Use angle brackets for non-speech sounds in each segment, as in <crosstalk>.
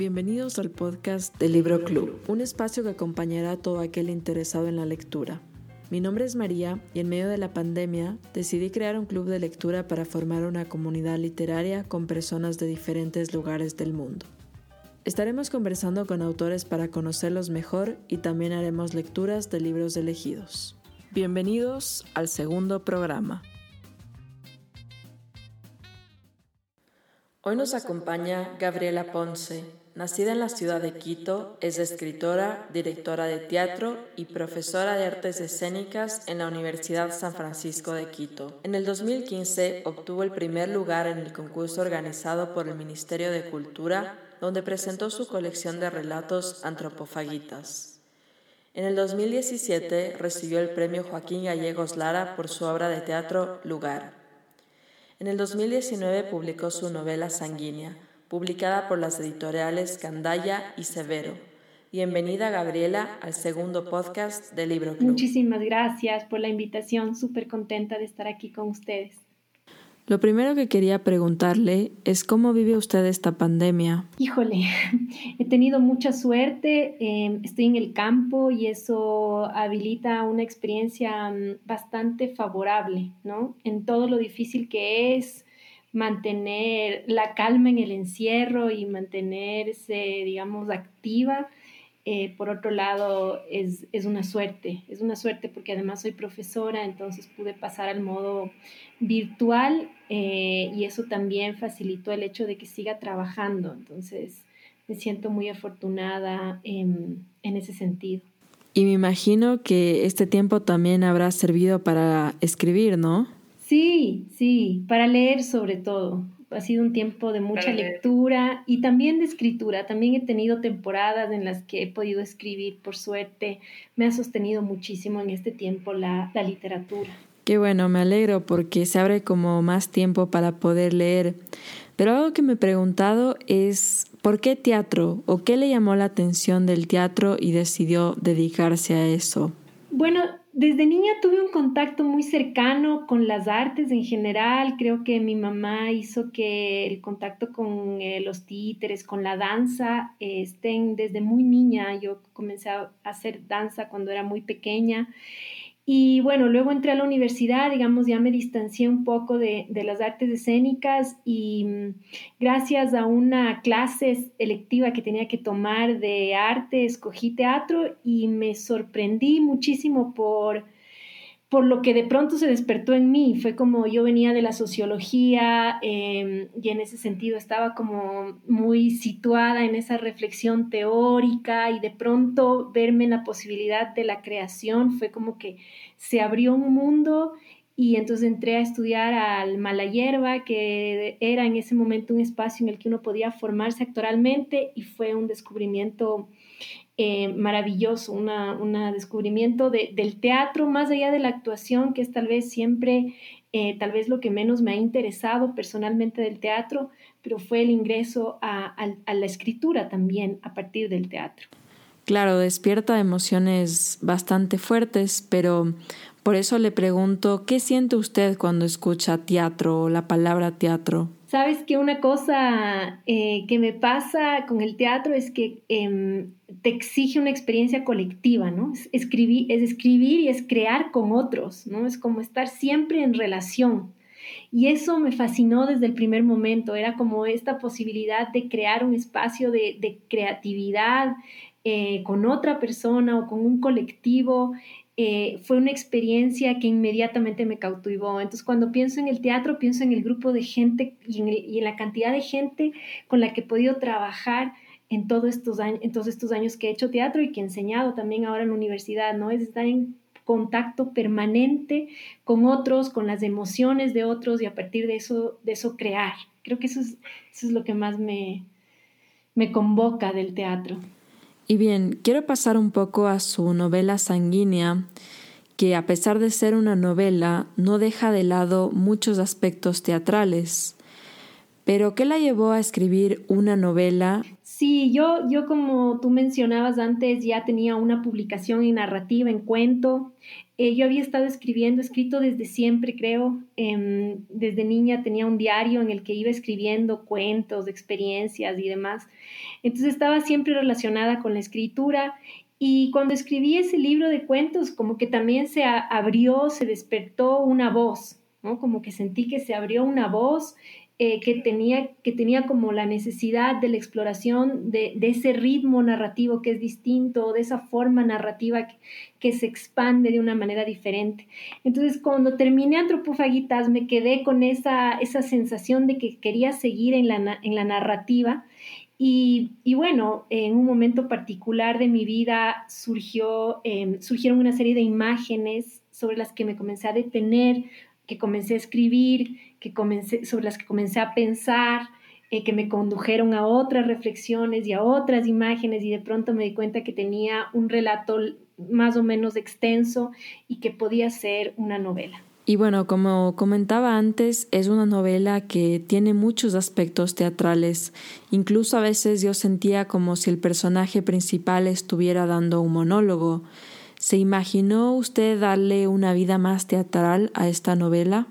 Bienvenidos al podcast del Libro Club, un espacio que acompañará a todo aquel interesado en la lectura. Mi nombre es María y en medio de la pandemia decidí crear un club de lectura para formar una comunidad literaria con personas de diferentes lugares del mundo. Estaremos conversando con autores para conocerlos mejor y también haremos lecturas de libros elegidos. Bienvenidos al segundo programa. Hoy nos acompaña Gabriela Ponce, Nacida en la ciudad de Quito, es escritora, directora de teatro y profesora de artes escénicas en la Universidad San Francisco de Quito. En el 2015 obtuvo el primer lugar en el concurso organizado por el Ministerio de Cultura, donde presentó su colección de relatos antropofagitas. En el 2017 recibió el premio Joaquín Gallegos Lara por su obra de teatro Lugar. En el 2019 publicó su novela Sanguínea, publicada por las editoriales Candaya y Severo. Bienvenida Gabriela al segundo podcast de Libro Club. Muchísimas gracias por la invitación, súper contenta de estar aquí con ustedes. Lo primero que quería preguntarle es cómo vive usted esta pandemia. Híjole, <laughs> he tenido mucha suerte, em, estoy en el campo y eso habilita una experiencia mm, bastante favorable, ¿no? En todo lo difícil que es, mantener la calma en el encierro y mantenerse, digamos, activa. Eh, por otro lado, es, una suerte, es una suerte porque además soy profesora, entonces pude pasar al modo virtual eh, y eso también facilitó el hecho de que siga trabajando. Entonces, me siento muy afortunada en, en ese sentido. Y me imagino que este tiempo también habrá servido para escribir, ¿no? Sí, sí, para leer sobre todo. Ha sido un tiempo de mucha lectura y también de escritura. También he tenido temporadas en las que he podido escribir, por suerte. Me ha sostenido muchísimo en este tiempo la, la literatura. Qué bueno, me alegro porque se abre como más tiempo para poder leer. Pero algo que me he preguntado es, ¿por qué teatro? ¿O qué le llamó la atención del teatro y decidió dedicarse a eso? Bueno, desde niña tuve un contacto muy cercano con las artes en general. Creo que mi mamá hizo que el contacto con eh, los títeres, con la danza, eh, estén desde muy niña. Yo comencé a hacer danza cuando era muy pequeña y bueno, luego entré a la universidad, digamos, ya me distancié un poco de, las artes escénicas y mm, gracias a una clase electiva que tenía que tomar de arte, escogí teatro y me sorprendí muchísimo por por lo que de pronto se despertó en mí. Fue como yo venía de la sociología em, y en ese sentido estaba como muy situada en esa reflexión teórica y de pronto verme en la posibilidad de la creación fue como que se abrió un mundo y entonces entré a estudiar al Malayerba, que era en ese momento un espacio en el que uno podía formarse actoralmente y fue un descubrimiento eh, maravilloso, un descubrimiento del teatro más allá de la actuación, que es tal vez siempre, eh, tal vez lo que menos me ha interesado personalmente del teatro, pero fue el ingreso a, a la escritura también a partir del teatro. Claro, despierta emociones bastante fuertes, pero por eso le pregunto, ¿qué siente usted cuando escucha teatro o la palabra teatro? Sabes que una cosa eh, que me pasa con el teatro es que em, te exige una experiencia colectiva, ¿no? Es escribir, es escribir y es crear con otros, ¿no? Es como estar siempre en relación. Y eso me fascinó desde el primer momento, era como esta posibilidad de crear un espacio de, creatividad eh, con otra persona o con un colectivo eh, fue una experiencia que inmediatamente me cautivó. Entonces, cuando pienso en el teatro, pienso en el grupo de gente y en, la cantidad de gente con la que he podido trabajar en, todos estos años, en todos estos años que he hecho teatro y que he enseñado también ahora en la universidad, ¿no? Es estar en contacto permanente con otros, con las emociones de otros y a partir de eso, de eso crear. Creo que eso es, eso es lo que más me convoca del teatro. Y bien, quiero pasar un poco a su novela sanguínea, que a pesar de ser una novela, no deja de lado muchos aspectos teatrales. Pero, ¿qué la llevó a escribir una novela? Sí, yo, yo como tú mencionabas antes, ya tenía una publicación en narrativa, en cuento, eh, yo había estado escribiendo, escrito desde siempre, creo. Em, desde niña tenía un diario en el que iba escribiendo cuentos, experiencias y demás. Entonces estaba siempre relacionada con la escritura y cuando escribí ese libro de cuentos, como que también se abrió, se despertó una voz, ¿no? Como que sentí que se abrió una voz eh, que, tenía, que tenía como la necesidad de la exploración de, ese ritmo narrativo que es distinto, de esa forma narrativa que, se expande de una manera diferente. Entonces, cuando terminé Antropofagitas, me quedé con esa, esa sensación de que quería seguir en la, en la narrativa. Y, bueno, en un momento particular de mi vida surgió, em, surgieron una serie de imágenes sobre las que me comencé a detener, que comencé a escribir, que comencé, sobre las que comencé a pensar, eh, que me condujeron a otras reflexiones y a otras imágenes y de pronto me di cuenta que tenía un relato más o menos extenso y que podía ser una novela. Y bueno, como comentaba antes, es una novela que tiene muchos aspectos teatrales. Incluso a veces yo sentía como si el personaje principal estuviera dando un monólogo. ¿Se imaginó usted darle una vida más teatral a esta novela?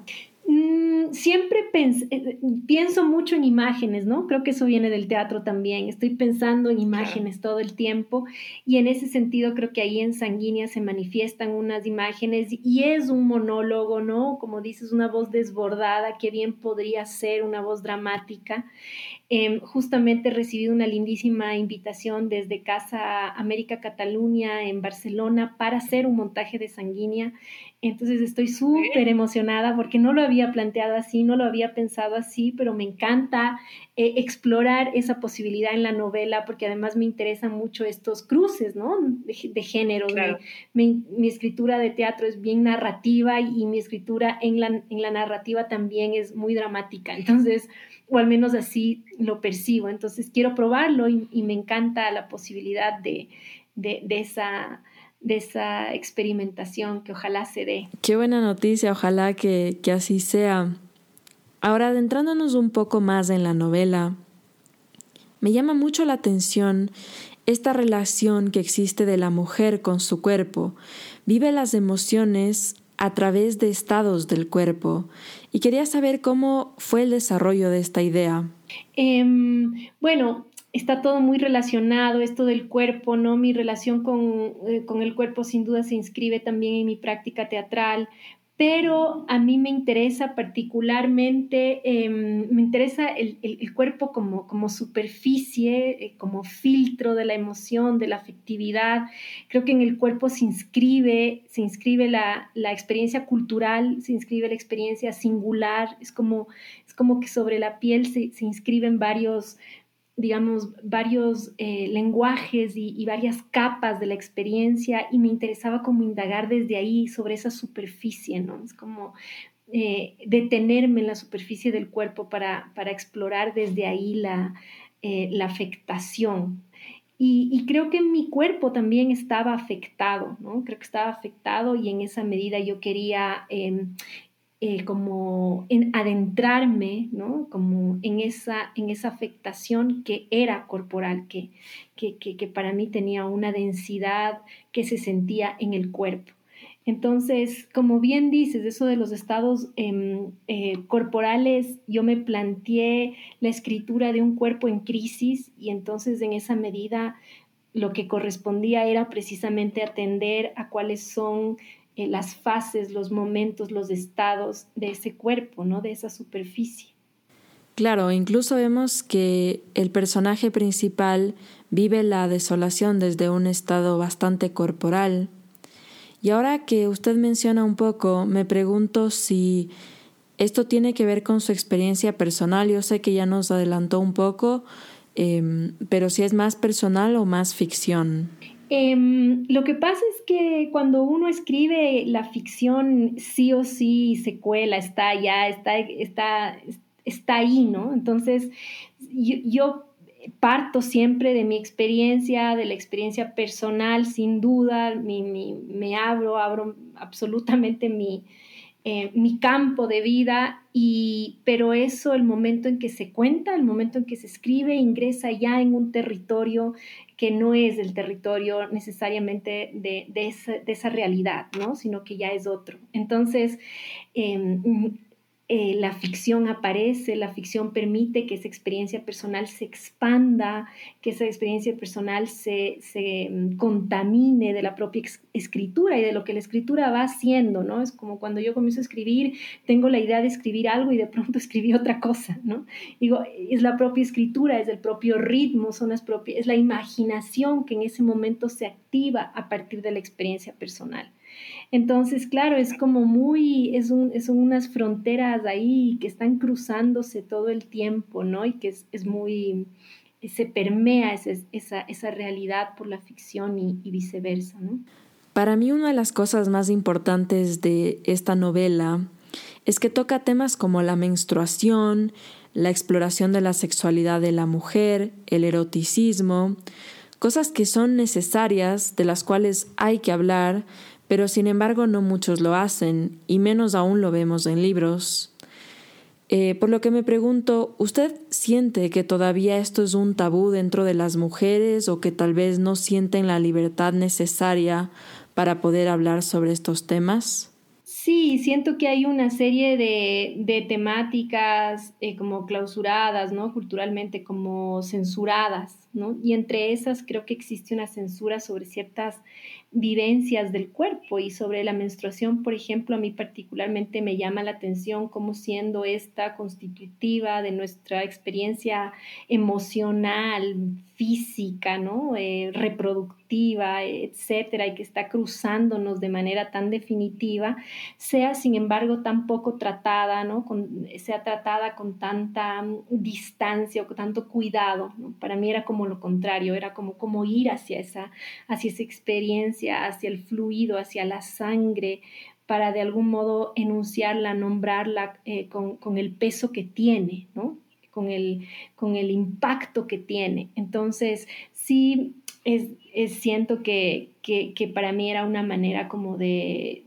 Siempre eh, pienso mucho en imágenes, ¿no? Creo que eso viene del teatro también. Estoy pensando en imágenes todo el tiempo y en ese sentido creo que ahí en Sanguínea se manifiestan unas imágenes y es un monólogo, ¿no? Como dices, una voz desbordada que bien podría ser una voz dramática. Em, justamente he recibido una lindísima invitación desde Casa América Cataluña en Barcelona para hacer un montaje de Sanguínea. Entonces estoy súper emocionada porque no lo había planteado así, no lo había pensado así, pero me encanta eh, explorar esa posibilidad en la novela porque además me interesan mucho estos cruces, ¿no? De, género. Mi, escritura de teatro es bien narrativa y, mi escritura en la, en la narrativa también es muy dramática. Entonces o al menos así lo percibo. Entonces quiero probarlo y, me encanta la posibilidad de, esa, de esa experimentación que ojalá se dé. Qué buena noticia, ojalá que, que así sea. Ahora, adentrándonos un poco más en la novela, me llama mucho la atención esta relación que existe de la mujer con su cuerpo. Vive las emociones a través de estados del cuerpo y quería saber cómo fue el desarrollo de esta idea. Em, bueno, está todo muy relacionado, esto del cuerpo, ¿no? Mi relación con, eh, con, el cuerpo sin duda se inscribe también en mi práctica teatral, pero a mí me interesa particularmente, em, me interesa el, cuerpo como, como superficie, eh, como filtro de la emoción, de la afectividad. Creo que en el cuerpo se inscribe, se inscribe la, experiencia cultural, se inscribe la experiencia singular, es como, es como que sobre la piel se, se inscriben varios, digamos, varios eh, lenguajes y, varias capas de la experiencia y me interesaba como indagar desde ahí sobre esa superficie, ¿no? Es como eh, detenerme en la superficie del cuerpo para, explorar desde ahí la, eh, afectación. Y, y, creo que mi cuerpo también estaba afectado, ¿no? Creo que estaba afectado y en esa medida yo quería em, eh, como en adentrarme, ¿no? Como en esa, en esa afectación que era corporal, que, que, que, para mí tenía una densidad que se sentía en el cuerpo. Entonces, como bien dices, eso de los estados em, eh, corporales, yo me planteé la escritura de un cuerpo en crisis y entonces en esa medida lo que correspondía era precisamente atender a cuáles son eh, las fases, los momentos, los estados de ese cuerpo, ¿no? De esa superficie. Claro, incluso vemos que el personaje principal vive la desolación desde un estado bastante corporal. Y ahora que usted menciona un poco, me pregunto si esto tiene que ver con su experiencia personal. Yo sé que ya nos adelantó un poco, em, pero si es más personal o más ficción. Em, lo que pasa es que cuando uno escribe la ficción, sí o sí se cuela, está ya, está, está, está ahí, ¿no? Entonces, yo, parto siempre de mi experiencia, de la experiencia personal, sin duda, me abro, abro absolutamente mi, eh, mi campo de vida, y, pero eso, el momento en que se cuenta, el momento en que se escribe, ingresa ya en un territorio que no es el territorio necesariamente de, esa, realidad, ¿no? sino que ya es otro. Entonces, em, eh, la ficción aparece, la ficción permite que esa experiencia personal se expanda, que esa experiencia personal se, mm, contamine de la propia escritura y de lo que la escritura va haciendo, ¿no? Es como cuando yo comienzo a escribir, tengo la idea de escribir algo y de pronto <laughs> escribí otra cosa, ¿no? Es la propia escritura, es el propio ritmo, son las propias, es la imaginación que en ese momento se activa a partir de la experiencia personal. Entonces, claro, es como muy, es son unas fronteras ahí que están cruzándose todo el tiempo, ¿no? Y que es, muy, se permea esa, esa, realidad por la ficción y, y viceversa, ¿no? Para mí una de las cosas más importantes de esta novela es que toca temas como la menstruación, la exploración de la sexualidad de la mujer, el eroticismo, cosas que son necesarias, de las cuales hay que hablar, pero sin embargo no muchos lo hacen y menos aún lo vemos en libros. Eh, por lo que me pregunto, ¿usted siente que todavía esto es un tabú dentro de las mujeres o que tal vez no sienten la libertad necesaria para poder hablar sobre estos temas? Sí, siento que hay una serie de, temáticas eh, como clausuradas, ¿no? Culturalmente como censuradas, ¿no? Y entre esas creo que existe una censura sobre ciertas vivencias del cuerpo y sobre la menstruación, por ejemplo, a mí particularmente me llama la atención como siendo esta constitutiva de nuestra experiencia emocional, física, ¿no? Eh, reproductiva, etcétera, y que está cruzándonos de manera tan definitiva, sea sin embargo tan poco tratada, ¿no? sea tratada con tanta distancia o con tanto cuidado, Para mí era como lo contrario, era como, como ir hacia esa, hacia esa experiencia, hacia el fluido, hacia la sangre, para de algún modo enunciarla, nombrarla eh, con, con el peso que tiene, ¿no? Con el, con el impacto que tiene. Entonces, sí, es, siento que, para mí era una manera como de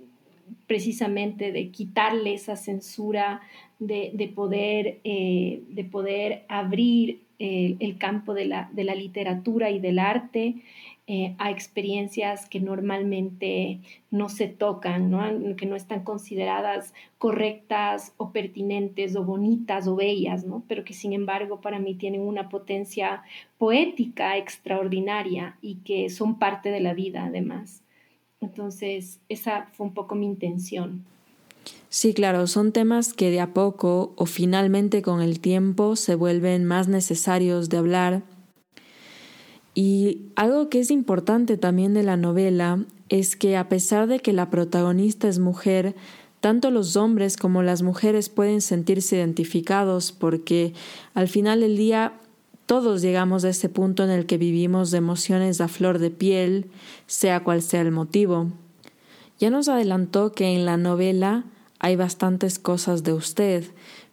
precisamente de quitarle esa censura, de, poder, eh, de poder abrir eh, el campo de la, de la literatura y del arte eh, a experiencias que normalmente no se tocan, ¿no? que no están consideradas correctas o pertinentes o bonitas o bellas, ¿no? pero que sin embargo para mí tienen una potencia poética extraordinaria y que son parte de la vida además. Entonces, esa fue un poco mi intención. Sí, claro, son temas que de a poco o finalmente con el tiempo se vuelven más necesarios de hablar y algo que es importante también de la novela es que a pesar de que la protagonista es mujer, tanto los hombres como las mujeres pueden sentirse identificados porque al final del día todos llegamos a ese punto en el que vivimos de emociones a flor de piel, sea cual sea el motivo. Ya nos adelantó que en la novela hay bastantes cosas de usted,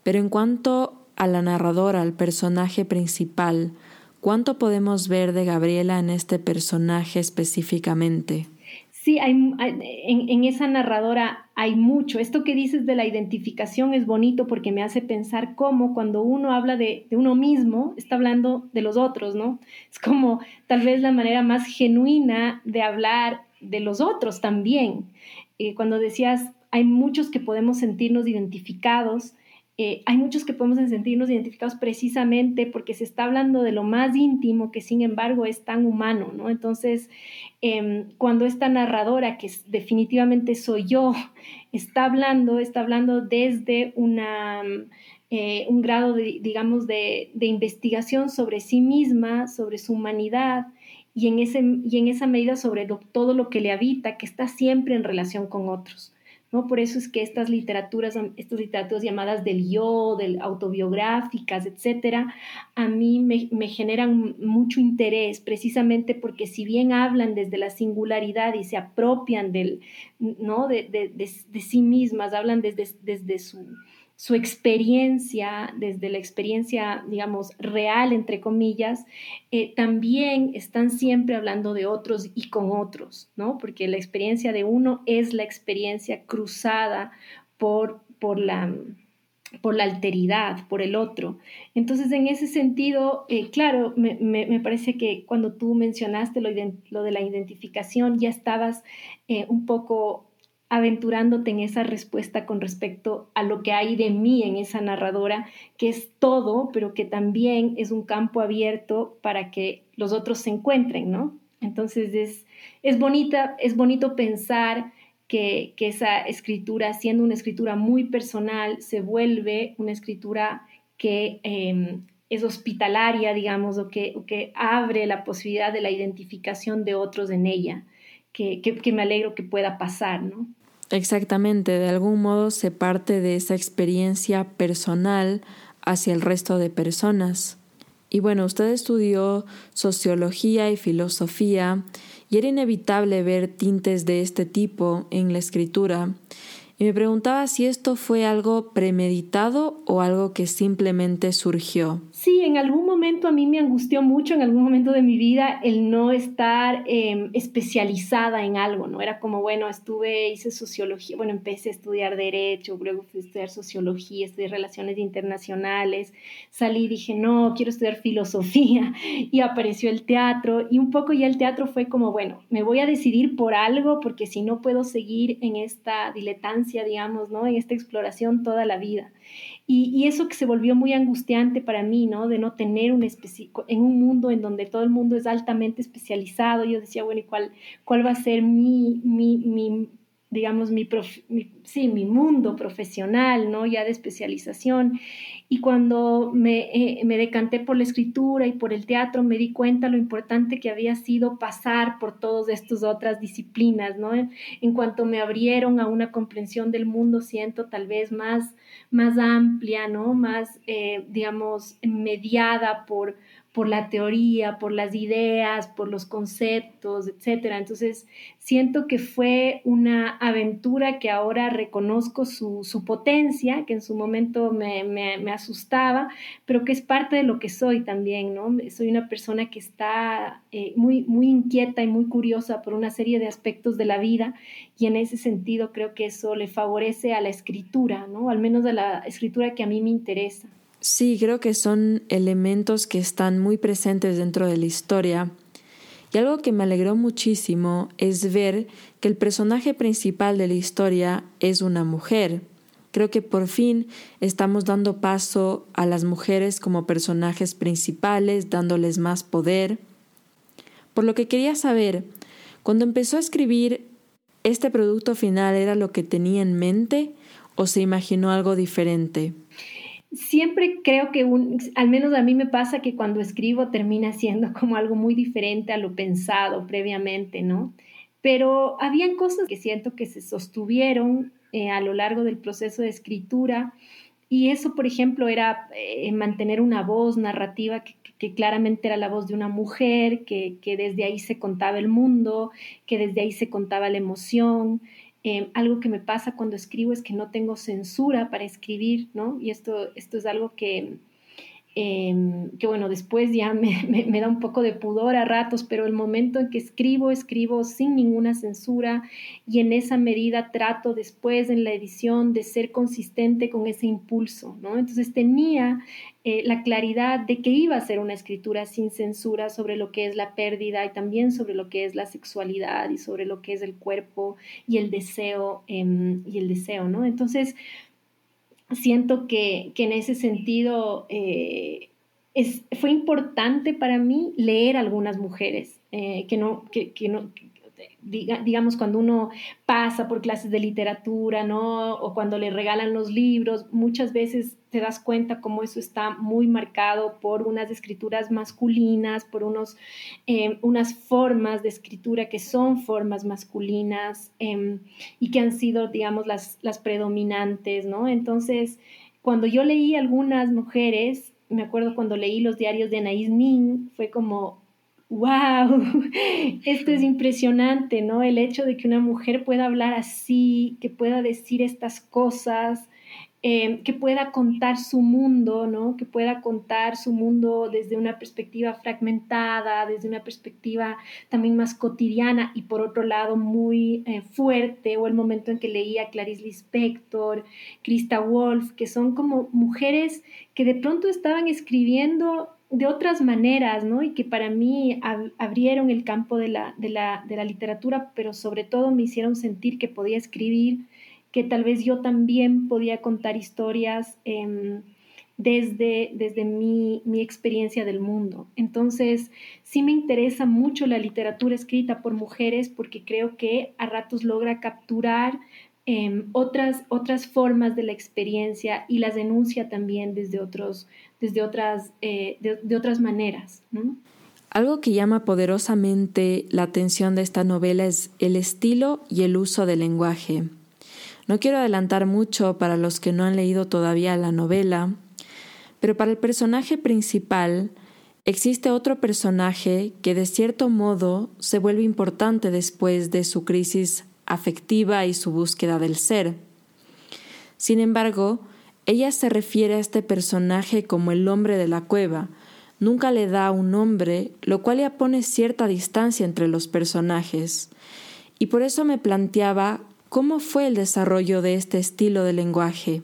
pero en cuanto a la narradora, al personaje principal, ¿Cuánto podemos ver de Gabriela en este personaje específicamente? Sí, hay, en, esa narradora hay mucho. Esto que dices de la identificación es bonito porque me hace pensar cómo cuando uno habla de, uno mismo, está hablando de los otros, ¿no? Es como tal vez la manera más genuina de hablar de los otros también. Eh, cuando decías, hay muchos que podemos sentirnos identificados, eh, hay muchos que podemos sentirnos identificados precisamente porque se está hablando de lo más íntimo que sin embargo es tan humano, ¿no? Entonces, em, cuando esta narradora, que definitivamente soy yo, <laughs> está hablando, está hablando desde eh, un grado, de, digamos, de, investigación sobre sí misma, sobre su humanidad y en, ese, y en esa medida sobre todo lo que le habita, que está siempre en relación con otros. ¿No? Por eso es que estas literaturas, estas literaturas llamadas del yo, del autobiográficas, etcétera, a mí me, generan mucho interés, precisamente porque si bien hablan desde la singularidad y se apropian del, ¿no? de, sí mismas, hablan desde, desde su su experiencia, desde la experiencia, digamos, real, entre comillas, eh, también están siempre hablando de otros y con otros, ¿no? Porque la experiencia de uno es la experiencia cruzada por, por la por la alteridad, por el otro. Entonces, en ese sentido, eh, claro, me, parece que cuando tú mencionaste lo, de la identificación, ya estabas eh, un poco aventurándote en esa respuesta con respecto a lo que hay de mí en esa narradora, que es todo, pero que también es un campo abierto para que los otros se encuentren, ¿no? Entonces es, es, bonita, es bonito pensar que, esa escritura, siendo una escritura muy personal, se vuelve una escritura que em, es hospitalaria, digamos, o que, que abre la posibilidad de la identificación de otros en ella, que, que me alegro que pueda pasar, ¿no? Exactamente, de algún modo se parte de esa experiencia personal hacia el resto de personas. Y bueno, usted estudió sociología y filosofía y era inevitable ver tintes de este tipo en la escritura. Y me preguntaba si esto fue algo premeditado o algo que simplemente surgió. Sí, en algún momento a mí me angustió mucho, en algún momento de mi vida, el no estar em, especializada en algo, ¿no? Era como, bueno, estuve, hice sociología, bueno, empecé a estudiar derecho, luego fui a estudiar sociología, estudié relaciones internacionales, salí y dije, no, quiero estudiar filosofía, <laughs> y apareció el teatro, y un poco ya el teatro fue como, bueno, me voy a decidir por algo, porque si no puedo seguir en esta diletancia, digamos, ¿no? En esta exploración toda la vida. Y, eso que se volvió muy angustiante para mí, ¿no? De no tener un en un mundo en donde todo el mundo es altamente especializado, yo decía, bueno, ¿y cuál, cuál va a ser mi, mi, mi digamos, mi, sí, mi mundo profesional, ¿no? Ya de especialización. Y cuando me, eh, me, decanté por la escritura y por el teatro, me di cuenta lo importante que había sido pasar por todas estas otras disciplinas, ¿no? En, cuanto me abrieron a una comprensión del mundo, siento tal vez más, más amplia, ¿no? Más, eh, digamos, mediada por, por la teoría, por las ideas, por los conceptos, etcétera. Entonces, siento que fue una aventura que ahora reconozco su, potencia, que en su momento me, asustaba, pero que es parte de lo que soy también, ¿no? Soy una persona que está eh, muy, muy inquieta y muy curiosa por una serie de aspectos de la vida y en ese sentido creo que eso le favorece a la escritura, ¿no? Al menos a la escritura que a mí me interesa. Sí, creo que son elementos que están muy presentes dentro de la historia. Y algo que me alegró muchísimo es ver que el personaje principal de la historia es una mujer. Creo que por fin estamos dando paso a las mujeres como personajes principales, dándoles más poder. Por lo que quería saber, cuando empezó a escribir, ¿este producto final era lo que tenía en mente o se imaginó algo diferente? Siempre creo que, al menos a mí me pasa que cuando escribo termina siendo como algo muy diferente a lo pensado previamente, ¿no? Pero habían cosas que siento que se sostuvieron eh, a lo largo del proceso de escritura y eso, por ejemplo, era eh, mantener una voz narrativa que, que, claramente era la voz de una mujer, que, que desde ahí se contaba el mundo, que desde ahí se contaba la emoción, Em, algo que me pasa cuando escribo es que no tengo censura para escribir, ¿no? Y esto, esto es algo que, em, que bueno, después ya <laughs> me, da un poco de pudor a ratos, pero el momento en que escribo, escribo sin ninguna censura y en esa medida trato después en la edición de ser consistente con ese impulso, ¿no? Entonces tenía eh, la claridad de que iba a ser una escritura sin censura sobre lo que es la pérdida y también sobre lo que es la sexualidad y sobre lo que es el cuerpo y el deseo em, y el deseo, ¿no? Entonces, siento que, en ese sentido eh, es, fue importante para mí leer algunas mujeres eh, que, no, que, no, digamos, cuando uno pasa por clases de literatura, ¿no? O cuando le regalan los libros, muchas veces te das cuenta cómo eso está muy marcado por unas escrituras masculinas, por unos, em, unas formas de escritura que son formas masculinas em, y que han sido, digamos, las, las predominantes, ¿no? Entonces, cuando yo leí algunas mujeres, me acuerdo cuando leí los diarios de Anaïs Nin, fue como, wow, <laughs> esto es impresionante, ¿no? El hecho de que una mujer pueda hablar así, que pueda decir estas cosas, Em, que pueda contar su mundo, ¿no? que pueda contar su mundo desde una perspectiva fragmentada, desde una perspectiva también más cotidiana y por otro lado muy eh, fuerte, o el momento en que leía Clarice Lispector, Krista Wolf, que son como mujeres que de pronto estaban escribiendo de otras maneras, ¿no? Y que para mí abrieron el campo de la, de la literatura, pero sobre todo me hicieron sentir que podía escribir que tal vez yo también podía contar historias em, desde, desde mi, experiencia del mundo. Entonces, sí me interesa mucho la literatura escrita por mujeres porque creo que a ratos logra capturar em, otras, otras formas de la experiencia y las denuncia también desde, otros, desde otras, eh, de, otras maneras. Algo que llama poderosamente la atención de esta novela es el estilo y el uso del lenguaje. No quiero adelantar mucho para los que no han leído todavía la novela, pero para el personaje principal existe otro personaje que de cierto modo se vuelve importante después de su crisis afectiva y su búsqueda del ser. Sin embargo, ella se refiere a este personaje como el hombre de la cueva, nunca le da un nombre, lo cual ya pone cierta distancia entre los personajes. Y por eso me planteaba ¿Cómo fue el desarrollo de este estilo de lenguaje?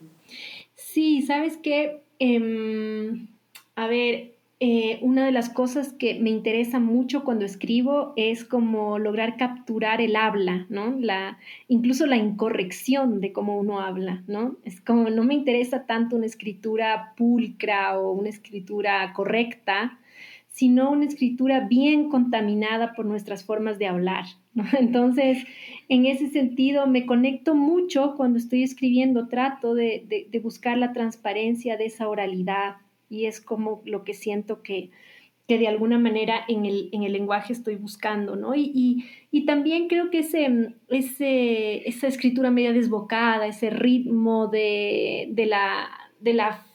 Sí, sabes que, em, a ver, eh, una de las cosas que me interesa mucho cuando escribo es como lograr capturar el habla, ¿no? La, incluso la incorrección de cómo uno habla, ¿no? Es como no me interesa tanto una escritura pulcra o una escritura correcta, sino una escritura bien contaminada por nuestras formas de hablar. <laughs> Entonces, en ese sentido, me conecto mucho cuando estoy escribiendo, trato de, buscar la transparencia de esa oralidad y es como lo que siento que, que de alguna manera en el, en el lenguaje estoy buscando, ¿no? Y, y, también creo que ese, ese, esa escritura media desbocada, ese ritmo de, de, la, de la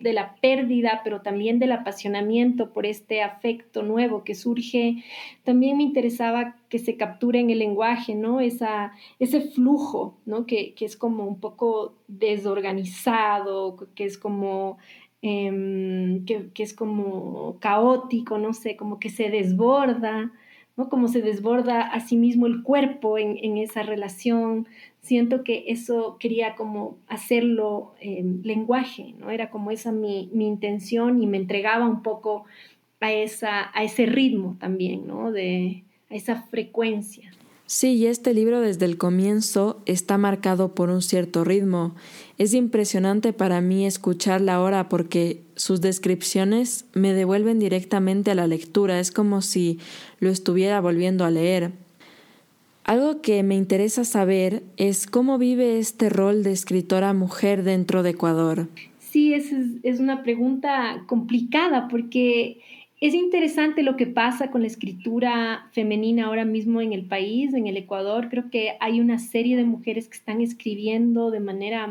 de la pérdida, pero también del apasionamiento por este afecto nuevo que surge, también me interesaba que se capture en el lenguaje, ¿no? Esa, ese flujo, ¿no? Que, es como un poco desorganizado, que es como em, que, es como caótico, no sé, como que se desborda, ¿no? Como se desborda a sí mismo el cuerpo en, esa relación siento que eso quería como hacerlo en lenguaje, ¿no? Era como esa mi, mi, intención y me entregaba un poco a, esa, a ese ritmo también, ¿no? De, a esa frecuencia. Sí, y este libro desde el comienzo está marcado por un cierto ritmo. Es impresionante para mí escucharla ahora porque sus descripciones me devuelven directamente a la lectura. Es como si lo estuviera volviendo a leer. Algo que me interesa saber es cómo vive este rol de escritora mujer dentro de Ecuador. Sí, es, es una pregunta complicada porque es interesante lo que pasa con la escritura femenina ahora mismo en el país, en el Ecuador. Creo que hay una serie de mujeres que están escribiendo de manera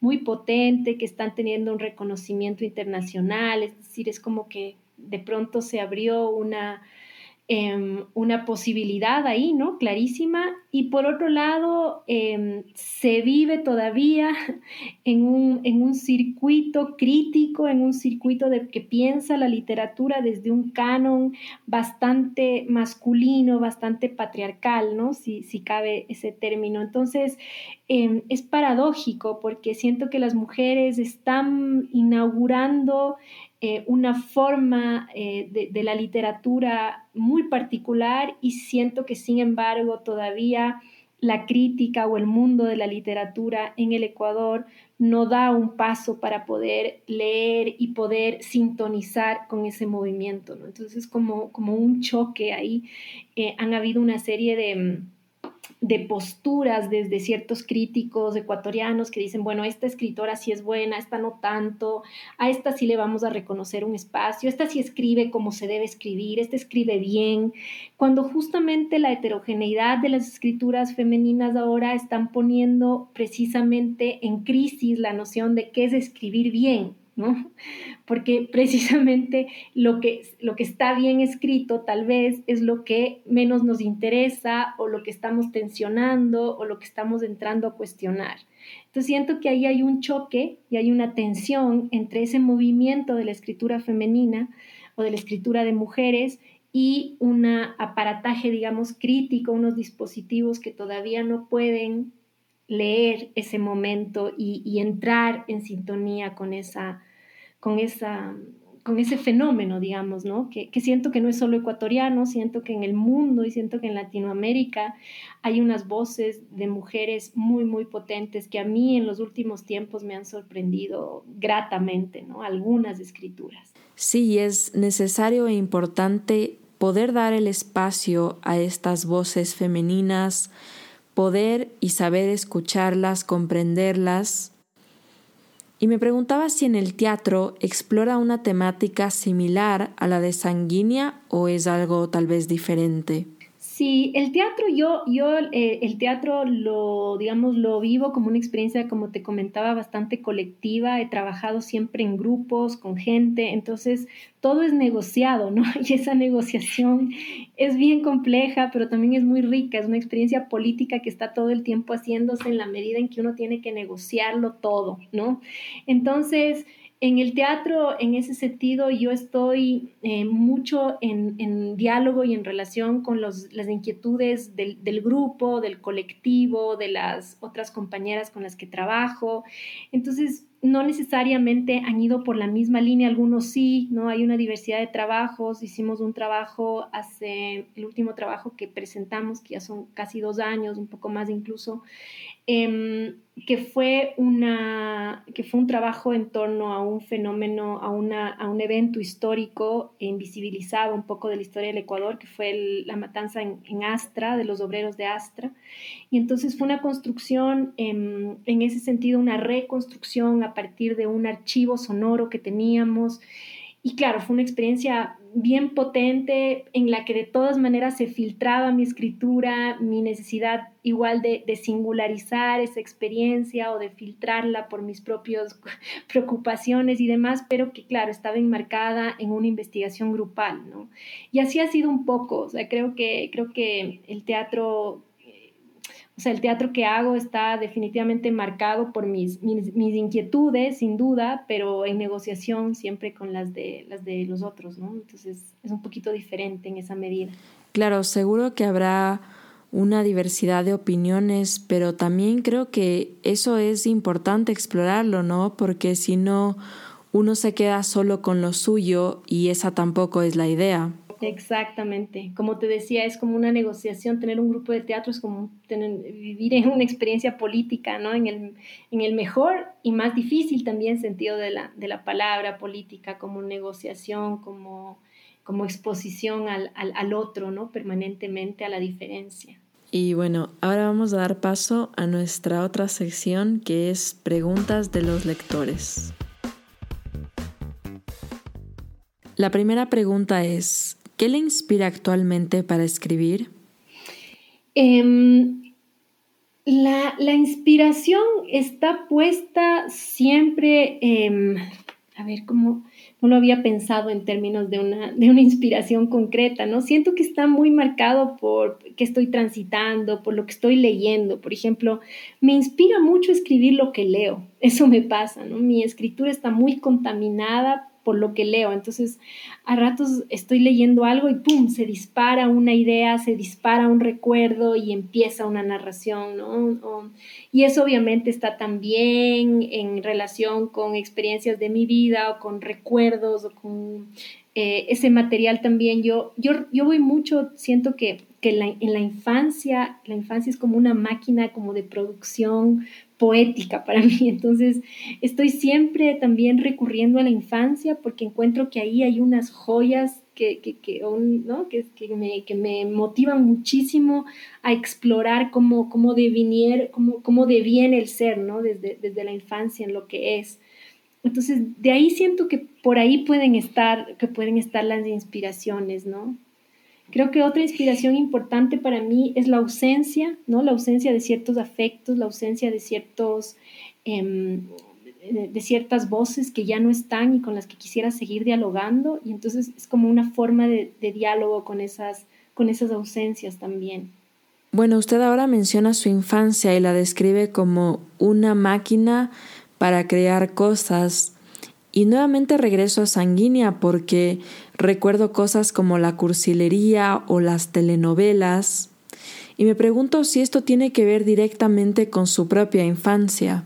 muy potente, que están teniendo un reconocimiento internacional. Es decir, es como que de pronto se abrió una, Em, una posibilidad ahí, ¿no? Clarísima. Y por otro lado, em, se vive todavía <laughs> en un, en un, circuito crítico, en un circuito de que piensa la literatura desde un canon bastante masculino, bastante patriarcal, ¿no? Si, si cabe ese término. Entonces, em, es paradójico porque siento que las mujeres están inaugurando eh, una forma eh, de, la literatura muy particular y siento que sin embargo todavía la crítica o el mundo de la literatura en el Ecuador no da un paso para poder leer y poder sintonizar con ese movimiento. Entonces como, como un choque ahí. Eh, han habido una serie de de posturas desde ciertos críticos ecuatorianos que dicen, bueno, esta escritora sí es buena, esta no tanto, a esta sí le vamos a reconocer un espacio, esta sí escribe como se debe escribir, esta escribe bien, cuando justamente la heterogeneidad de las escrituras femeninas ahora están poniendo precisamente en crisis la noción de qué es escribir bien, ¿no? Porque precisamente lo que, lo que está bien escrito tal vez es lo que menos nos interesa o lo que estamos tensionando o lo que estamos entrando a cuestionar. Entonces siento que ahí hay un choque y hay una tensión entre ese movimiento de la escritura femenina o de la escritura de mujeres y un aparataje, digamos, crítico, unos dispositivos que todavía no pueden leer ese momento y, entrar en sintonía con, esa, con, esa, con ese fenómeno, digamos, ¿no? Que, que, siento que no es solo ecuatoriano, siento que en el mundo y siento que en Latinoamérica hay unas voces de mujeres muy, muy potentes que a mí en los últimos tiempos me han sorprendido gratamente, ¿no? Algunas escrituras. Sí, es necesario e importante poder dar el espacio a estas voces femeninas, poder y saber escucharlas, comprenderlas. Y me preguntaba si en el teatro explora una temática similar a la de sanguínea o es algo tal vez diferente. Sí, el teatro, yo, yo eh, el teatro lo, digamos, lo vivo como una experiencia, como te comentaba, bastante colectiva. He trabajado siempre en grupos, con gente, entonces todo es negociado, ¿no? <laughs> Y esa negociación es bien compleja, pero también es muy rica. Es una experiencia política que está todo el tiempo haciéndose en la medida en que uno tiene que negociarlo todo, ¿no? Entonces, en el teatro, en ese sentido, yo estoy eh, mucho en, diálogo y en relación con las inquietudes del, del, grupo, del colectivo, de las otras compañeras con las que trabajo. Entonces, no necesariamente han ido por la misma línea, algunos sí, ¿no? Hay una diversidad de trabajos. Hicimos un trabajo hace, el último trabajo que presentamos, que ya son casi dos años, un poco más incluso, Em, que, fue una, que fue un trabajo en torno a un fenómeno, a, una, a un evento histórico e invisibilizado un poco de la historia del Ecuador, que fue la matanza en, Astra, de los obreros de Astra. Y entonces fue una construcción, en ese sentido, una reconstrucción a partir de un archivo sonoro que teníamos. Y claro, fue una experiencia bien potente en la que de todas maneras se filtraba mi escritura, mi necesidad igual de, singularizar esa experiencia o de filtrarla por mis propias <laughs> preocupaciones y demás, pero que claro, estaba enmarcada en una investigación grupal, ¿no? Y así ha sido un poco, o sea, creo que, creo que el teatro o sea, el teatro que hago está definitivamente marcado por mis, mis, inquietudes, sin duda, pero en negociación siempre con las de, las de los otros, ¿no? Entonces es un poquito diferente en esa medida. Claro, seguro que habrá una diversidad de opiniones, pero también creo que eso es importante explorarlo, ¿no? Porque si no, uno se queda solo con lo suyo y esa tampoco es la idea. Exactamente. Como te decía, es como una negociación. Tener un grupo de teatro es como tener, vivir en una experiencia política, ¿no? En el, en el mejor y más difícil también sentido de la, de la palabra política, como negociación, como, como exposición al, al, al otro, ¿no? Permanentemente a la diferencia. Y bueno, ahora vamos a dar paso a nuestra otra sección que es preguntas de los lectores. La primera pregunta es, ¿Qué le inspira actualmente para escribir? Em, la, inspiración está puesta siempre, em, a ver, cómo no lo había pensado en términos de una, de una inspiración concreta, ¿no? Siento que está muy marcado por qué estoy transitando, por lo que estoy leyendo. Por ejemplo, me inspira mucho escribir lo que leo. Eso me pasa, ¿no? Mi escritura está muy contaminada por lo que leo. Entonces, a ratos estoy leyendo algo y ¡pum! se dispara una idea, se dispara un recuerdo y empieza una narración, ¿no? y eso obviamente está también en relación con experiencias de mi vida o con recuerdos o con eh, ese material también. Yo, yo, yo voy mucho, siento que, que en la infancia, la infancia es como una máquina como de producción poética para <laughs> mí. Entonces, estoy siempre también recurriendo a la infancia porque encuentro que ahí hay unas joyas que, que, que, ¿no? que, me, me, motivan muchísimo a explorar cómo, cómo, devinier, cómo, cómo deviene el ser, ¿no? Desde, desde la infancia en lo que es. Entonces, de ahí siento que por ahí pueden estar, que pueden estar las inspiraciones, ¿no? Creo que otra inspiración importante para mí es la ausencia, ¿no? La ausencia de ciertos afectos, la ausencia de ciertos, em, de ciertas voces que ya no están y con las que quisiera seguir dialogando. Y entonces es como una forma de, de diálogo con esas, con esas ausencias también. Bueno, usted ahora menciona su infancia y la describe como una máquina para crear cosas. Y nuevamente regreso a Sanguínea porque recuerdo cosas como la cursilería o las telenovelas. Y me pregunto si esto tiene que ver directamente con su propia infancia.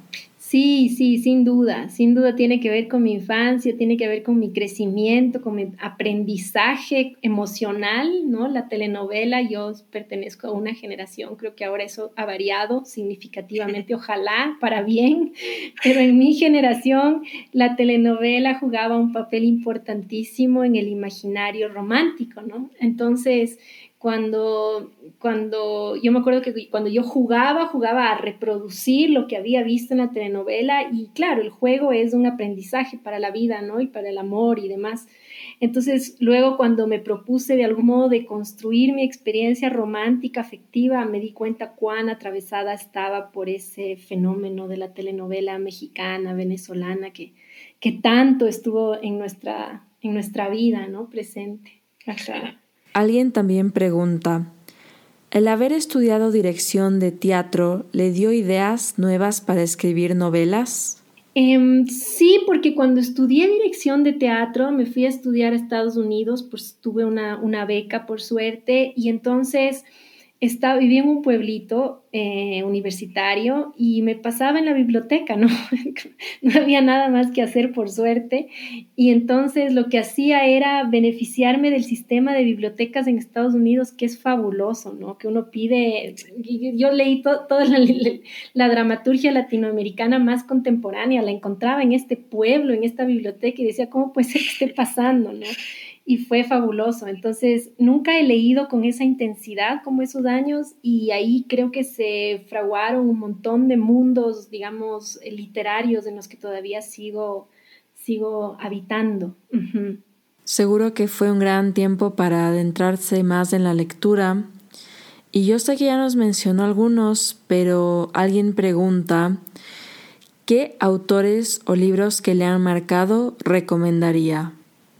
Sí, sí, sin duda, sin duda tiene que ver con mi infancia, tiene que ver con mi crecimiento, con mi aprendizaje emocional, ¿no? La telenovela, yo pertenezco a una generación, creo que ahora eso ha variado significativamente, <laughs> ojalá para bien, pero en mi generación la telenovela jugaba un papel importantísimo en el imaginario romántico, ¿no? Entonces, cuando, cuando yo me acuerdo que cuando yo jugaba, jugaba a reproducir lo que había visto en la telenovela y claro, el juego es un aprendizaje para la vida, ¿no? Y para el amor y demás. Entonces, luego cuando me propuse de algún modo de construir mi experiencia romántica, afectiva, me di cuenta cuán atravesada estaba por ese fenómeno de la telenovela mexicana, venezolana, que, que tanto estuvo en nuestra, en nuestra vida, ¿no? Presente. Alguien también pregunta, ¿el haber estudiado dirección de teatro le dio ideas nuevas para escribir novelas? Em, sí, porque cuando estudié dirección de teatro me fui a estudiar a Estados Unidos, pues tuve una, una beca por suerte y entonces estaba, vivía en un pueblito eh, universitario y me pasaba en la biblioteca, ¿no? <laughs> no había nada más que hacer por suerte. Y entonces lo que hacía era beneficiarme del sistema de bibliotecas en Estados Unidos, que es fabuloso, ¿no? Que uno pide, yo leí toda la, la dramaturgia latinoamericana más contemporánea, la encontraba en este pueblo, en esta biblioteca y decía, ¿cómo puede ser que esté pasando, ¿no? Y fue fabuloso. Entonces, nunca he leído con esa intensidad como esos años y ahí creo que se fraguaron un montón de mundos, digamos, literarios en los que todavía sigo, sigo habitando. Seguro que fue un gran tiempo para adentrarse más en la lectura. Y yo sé que ya nos mencionó algunos, pero alguien pregunta, ¿qué autores o libros que le han marcado recomendaría?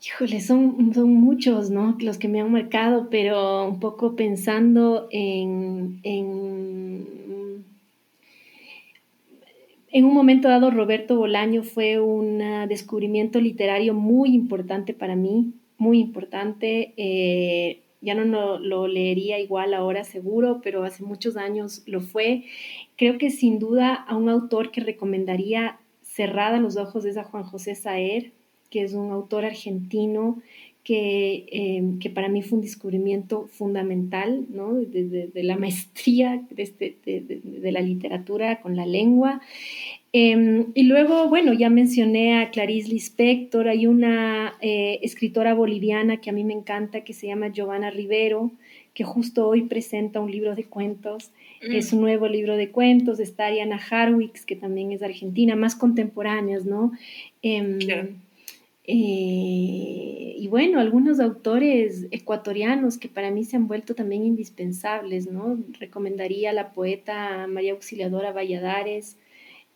Híjole, son, son muchos, ¿no? Los que me han marcado, pero un poco pensando en, en, en un momento dado, Roberto Bolaño fue un descubrimiento literario muy importante para mí, muy importante. Eh, ya no lo, leería igual ahora seguro, pero hace muchos años lo fue. Creo que sin duda a un autor que recomendaría cerrada los ojos es a Juan José Saer, que es un autor argentino que, em, que para mí fue un descubrimiento fundamental, ¿no? de, la maestría este, de, de, la literatura con la lengua. Em, y luego, bueno, ya mencioné a Clarice Lispector, hay una eh, escritora boliviana que a mí me encanta, que se llama Giovanna Rivero, que justo hoy presenta un libro de cuentos. Mm. Es un nuevo libro de cuentos. Está Ariana Harwicks, que también es argentina, más contemporáneas, ¿no? Em, eh, y bueno, algunos autores ecuatorianos que para mí se han vuelto también indispensables, ¿no? Recomendaría a la poeta María Auxiliadora Valladares,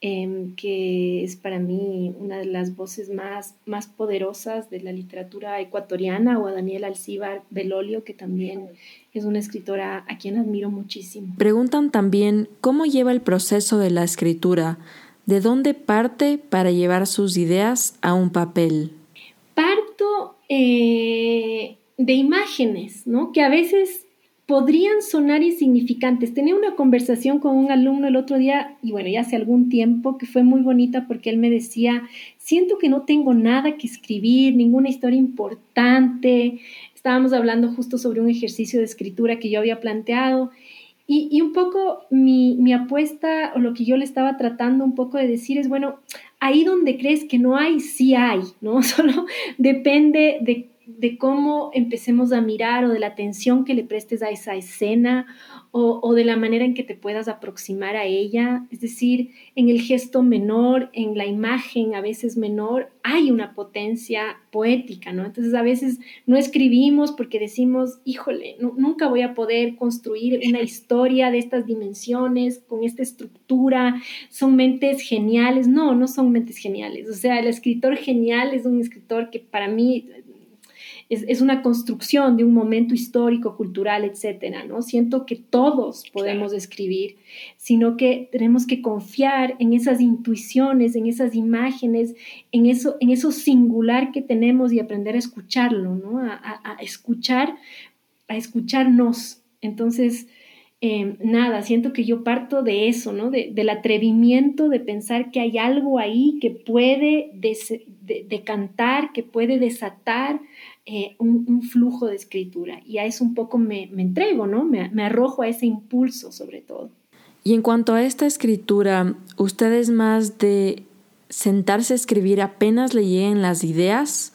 em, que es para mí una de las voces más, más poderosas de la literatura ecuatoriana, o a Daniel Alcíbar Belolio, que también es una escritora a quien admiro muchísimo. Preguntan también cómo lleva el proceso de la escritura ¿De dónde parte para llevar sus ideas a un papel? Eh, de imágenes, ¿no? Que a veces podrían sonar insignificantes. Tenía una conversación con un alumno el otro día, y bueno, ya hace algún tiempo, que fue muy bonita porque él me decía, siento que no tengo nada que escribir, ninguna historia importante. Estábamos hablando justo sobre un ejercicio de escritura que yo había planteado y, un poco mi, mi, apuesta o lo que yo le estaba tratando un poco de decir es, bueno, ahí donde crees que no hay, sí hay, ¿no? <laughs> Solo depende de, de cómo empecemos a mirar o de la atención que le prestes a esa escena o, de la manera en que te puedas aproximar a ella. Es decir, en el gesto menor, en la imagen a veces menor, hay una potencia poética, ¿no? Entonces a veces no escribimos porque decimos, híjole, nunca voy a poder construir una historia de estas dimensiones, con esta estructura, son mentes geniales. No, no son mentes geniales. O sea, el escritor genial es un escritor que para mí es, una construcción de un momento histórico, cultural, etcétera, ¿no? Siento que todos podemos escribir, sino que tenemos que confiar en esas intuiciones, en esas imágenes, en eso, en eso singular que tenemos y aprender a escucharlo, ¿no? A, escuchar, a escucharnos. Entonces, em, nada, siento que yo parto de eso, ¿no? del atrevimiento de pensar que hay algo ahí que puede decantar, que puede desatar eh, un, flujo de escritura y a eso un poco me, entrego, ¿no? Me, me, arrojo a ese impulso sobre todo. Y en cuanto a esta escritura, ¿usted es más de sentarse a escribir apenas le lleguen las ideas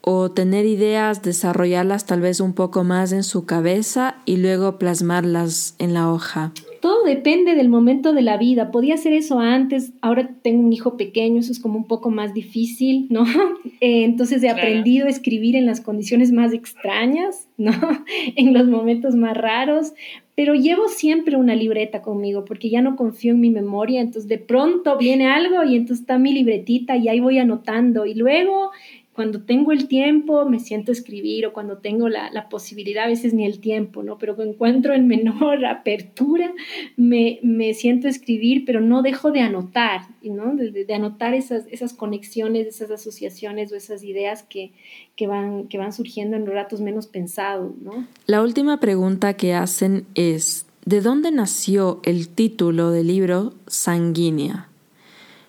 o tener ideas, desarrollarlas tal vez un poco más en su cabeza y luego plasmarlas en la hoja? Todo depende del momento de la vida. Podía hacer eso antes, ahora tengo un hijo pequeño, eso es como un poco más difícil, ¿no? <laughs> Eh, entonces he aprendido a escribir en las condiciones más extrañas, ¿no? <laughs> en los momentos más raros, pero llevo siempre una libreta conmigo porque ya no confío en mi memoria, entonces de pronto viene algo y entonces está mi libretita y ahí voy anotando y luego cuando tengo el tiempo me siento escribir o cuando tengo la, la, posibilidad, a veces ni el tiempo, ¿no? Pero encuentro en menor <laughs> apertura, me, me siento escribir, pero no dejo de anotar, ¿no? De, anotar esas, esas conexiones, esas asociaciones o esas ideas que, que, van, que van surgiendo en ratos menos pensados, ¿no? La última pregunta que hacen es, ¿de dónde nació el título del libro Sanguínea?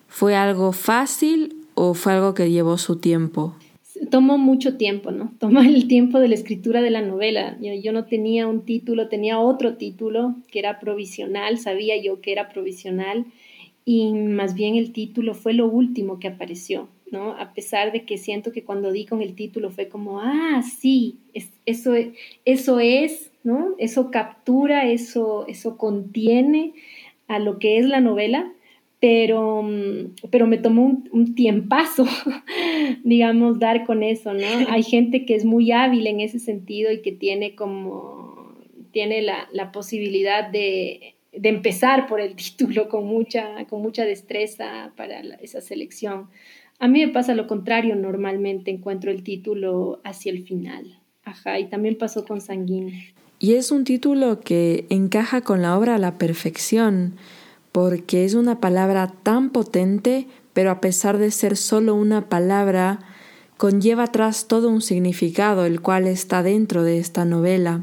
¿Fue algo fácil o fue algo que llevó su tiempo? Tomó mucho tiempo, ¿no? <laughs> Tomó el tiempo de la escritura de la novela. Yo, no tenía un título, tenía otro título que era provisional, sabía yo que era provisional y más bien el título fue lo último que apareció, ¿no? A pesar de que siento que cuando di con el título fue como, ah, sí, eso, eso es, ¿no? Eso captura, eso, eso contiene a lo que es la novela, pero, mm, pero me tomó un, un, tiempazo, <laughs> digamos, dar con eso, ¿no? <laughs> Hay gente que es muy hábil en ese sentido y que tiene como, tiene la, la posibilidad de, de, empezar por el <laughs> título con mucha, con mucha destreza para esa selección. A mí me pasa lo contrario, normalmente encuentro el título hacia el final. Ajá, y también pasó con Sanguíneo. Y es un título que encaja con la obra a la perfección porque es una palabra tan potente, pero a pesar de ser solo una palabra, conlleva atrás todo un significado, el cual está dentro de esta novela.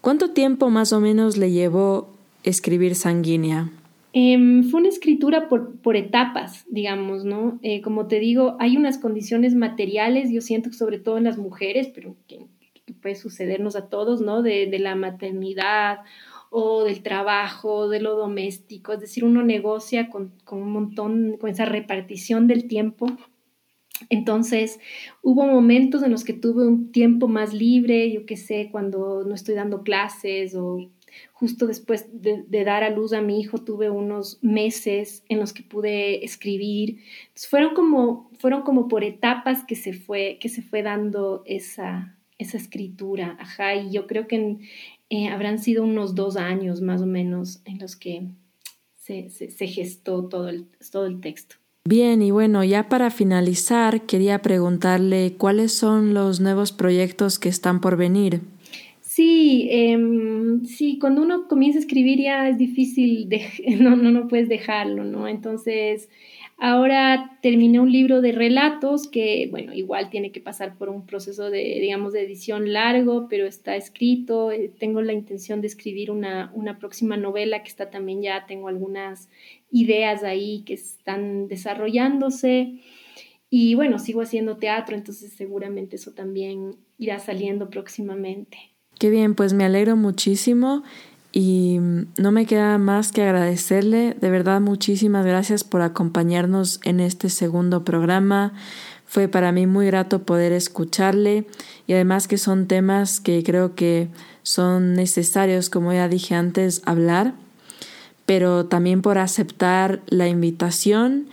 ¿Cuánto tiempo más o menos le llevó escribir Sanguínea? Em, fue una escritura por, etapas, digamos, ¿no? Eh, como te digo, hay unas condiciones materiales, yo siento que sobre todo en las mujeres, pero que, puede sucedernos a todos, ¿no? De la maternidad o del trabajo, de lo doméstico, es decir, uno negocia con, un montón, con esa repartición del tiempo. Entonces, hubo momentos en los que tuve un tiempo más libre, yo qué sé, cuando no estoy dando clases o justo después de, dar a luz a mi hijo tuve unos meses en los que pude escribir. fueron como, fueron como por etapas que se fue, que se fue dando esa, esa escritura, ajá, y yo creo que en, eh, habrán sido unos dos años más o menos en los que se, gestó todo el, todo el texto. Bien, y bueno, ya para finalizar, quería preguntarle cuáles son los nuevos proyectos que están por venir. Sí, em, sí, cuando uno comienza a escribir ya es difícil, de, <laughs> no, no, no puedes dejarlo, ¿no? Entonces, Ahora terminé un libro de relatos que, bueno, igual tiene que pasar por un proceso de, digamos, de edición largo, pero está escrito. Eh, tengo la intención de escribir una, una próxima novela que está también ya, tengo algunas ideas ahí que están desarrollándose. Y bueno, sigo haciendo teatro, entonces seguramente eso también irá saliendo próximamente. Qué bien, pues me alegro muchísimo y no me queda más que agradecerle. De verdad, muchísimas gracias por acompañarnos en este segundo programa. Fue para mí muy grato poder escucharle y además que son temas que creo que son necesarios, como ya dije antes, hablar, pero también por aceptar la invitación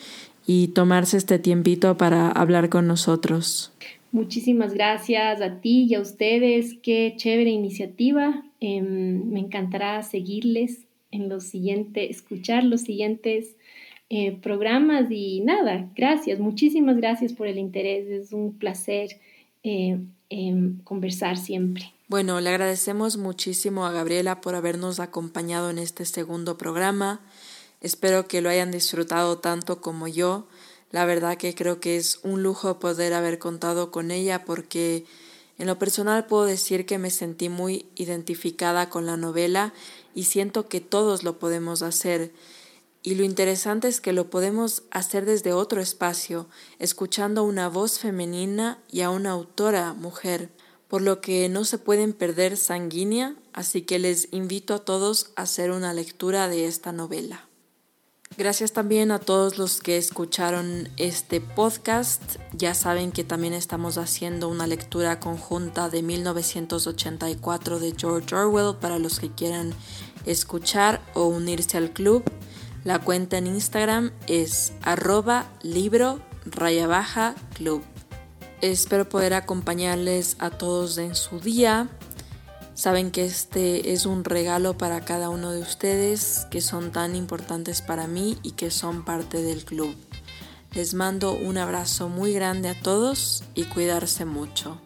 y tomarse este tiempito para hablar con nosotros. Muchísimas gracias a ti y a ustedes. Qué chévere iniciativa. Em, me encantará seguirles en los siguientes, escuchar los siguientes eh, programas y nada, gracias, muchísimas gracias por el interés. Es un placer eh, em, conversar siempre. Bueno, le agradecemos muchísimo a Gabriela por habernos acompañado en este segundo programa. Espero que lo hayan disfrutado tanto como yo. La verdad que creo que es un lujo poder haber contado con ella porque en lo personal puedo decir que me sentí muy identificada con la novela y siento que todos lo podemos hacer. Y lo interesante es que lo podemos hacer desde otro espacio, escuchando una voz femenina y a una autora mujer, por lo que no se pueden perder sanguínea, así que les invito a todos a hacer una lectura de esta novela. Gracias también a todos los que escucharon este podcast. Ya saben que también estamos haciendo una lectura conjunta de 1984 de George Orwell para los que quieran escuchar o unirse al club. La cuenta en Instagram es arroba libro raya baja club. Espero poder acompañarles a todos en su día Saben que este es un regalo para cada uno de ustedes que son tan importantes para mí y que son parte del club. Les mando un abrazo muy grande a todos y cuidarse mucho.